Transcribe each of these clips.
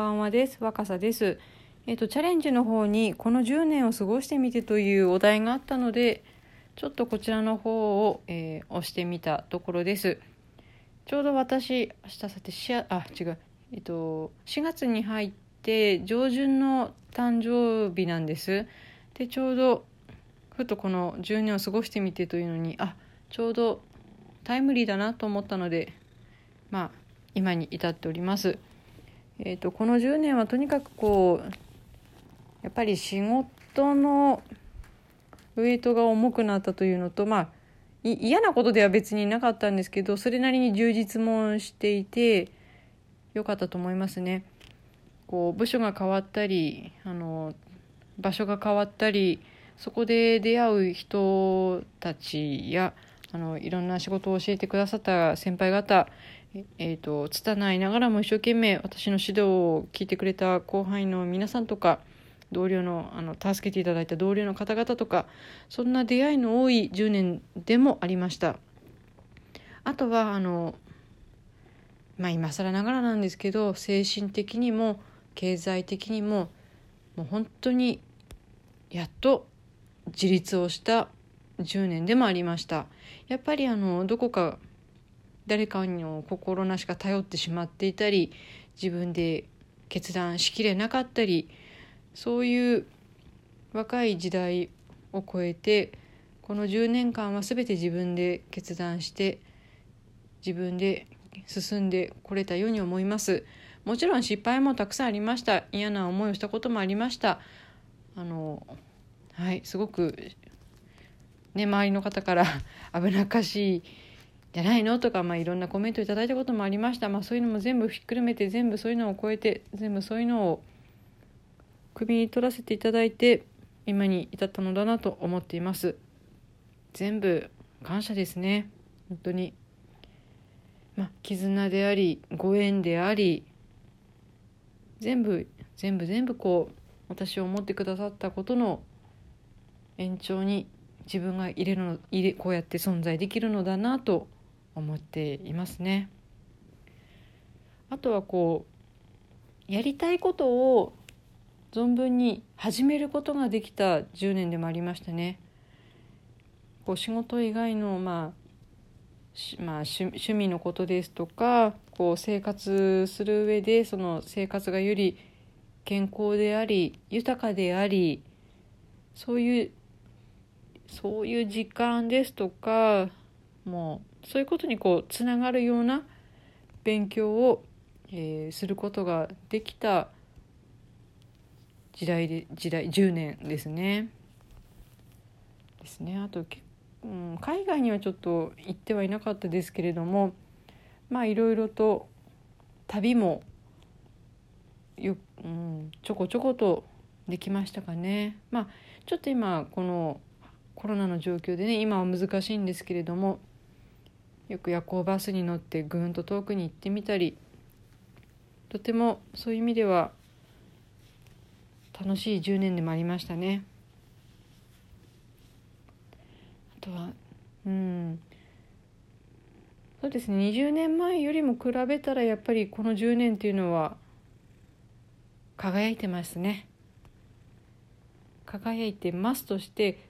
ばんはです。若さです。えっ、とチャレンジの方にこの10年を過ごしてみてというお題があったので、ちょっとこちらの方を、えー、押してみたところです。ちょうど私明日さてしあ違うえっ、と4月に入って上旬の誕生日なんです。でちょうどふとこの10年を過ごしてみてというのにあちょうどタイムリーだなと思ったのでまあ今に至っております。えーと、この10年はとにかくこうやっぱり仕事のウエイトが重くなったというのとまあ嫌なことでは別になかったんですけどそれなりに充実もしていてよかったと思いますね。こう部署が変わったりあの場所が変わったりそこで出会う人たちやあのいろんな仕事を教えてくださった先輩方えーと、拙いながらも一生懸命私の指導を聞いてくれた後輩の皆さんとか同僚のあの助けていただいた同僚の方々とかそんな出会いの多い10年でもありました。あとはあのまあ今更ながらなんですけど精神的にも経済的にももう本当にやっと自立をした10年でもありました。やっぱりあのどこか誰かの心なしか頼ってしまっていたり自分で決断しきれなかったりそういう若い時代を超えてこの10年間は全て自分で決断して自分で進んでこれたように思います。もちろん失敗もたくさんありました。嫌な思いをしたこともありました。あのはいすごくね周りの方から 危なっかしいじゃないの？とか、まあ、いろんなコメントいただいたこともありました、まあ、そういうのも全部ひっくるめて全部そういうのを超えて全部そういうのを首に取らせていただいて今に至ったのだなと思っています。全部感謝ですね。本当に。まあ絆でありご縁であり全部全部全部こう私を思ってくださったことの延長に自分が入れるの入れこうやって存在できるのだなと思っていますね。あとはこうやりたいことを存分に始めることができた10年でもありましたね。こう仕事以外の、まあ、まあ趣趣味のことですとかこう生活する上でその生活がより健康であり豊かでありそういうそういう時間ですとかもうそういうことにこうつながるような勉強を、えー、することができた時代で時代10年ですね。ですねあと、うん、海外にはちょっと行ってはいなかったですけれどもまあいろいろと旅もよ、うん、ちょこちょことできましたかね。まあちょっと今このコロナの状況でね今は難しいんですけれどもよく夜行バスに乗ってぐんと遠くに行ってみたりとてもそういう意味では楽しい10年でもありましたね。あとはうんそうですね20年前よりも比べたらやっぱりこの10年っていうのは輝いてますね。輝いてますとして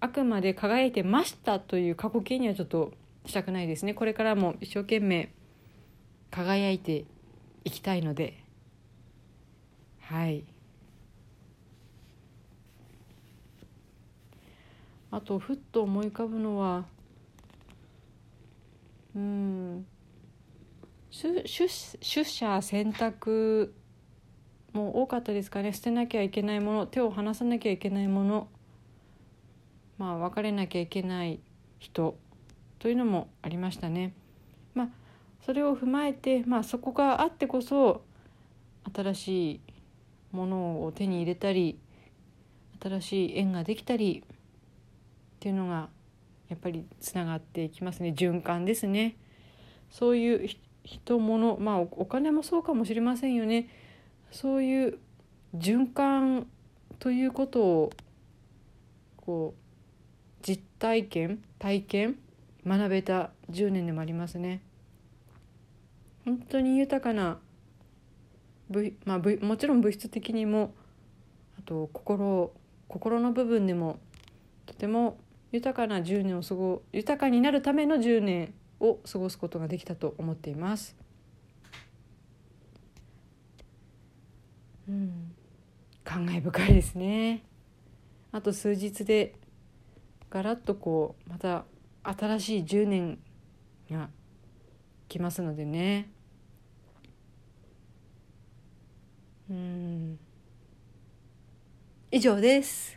あくまで輝いてましたという過去形にはちょっとしたくないですね。これからも一生懸命輝いていきたいので。はい。あとふっと思い浮かぶのはうん出出社選択も多かったですかね。捨てなきゃいけないもの手を離さなきゃいけないもの。まあ別れなきゃいけない人というのもありましたね。まあ、それを踏まえて、まあ、そこがあってこそ新しいものを手に入れたり新しい縁ができたりっていうのがやっぱりつながっていきますね循環ですね。そういう人物まあお金もそうかもしれませんよね。そういう循環ということをこう実体験体験学べた10年でもありますね。本当に豊かなまあ、もちろん物質的にもあと心心の部分でもとても豊かな10年を過ご豊かになるための10年を過ごすことができたと思っています。うん、感慨深いですね。あと数日でガラッとこうまた新しい10年が来ますのでね。うん以上です。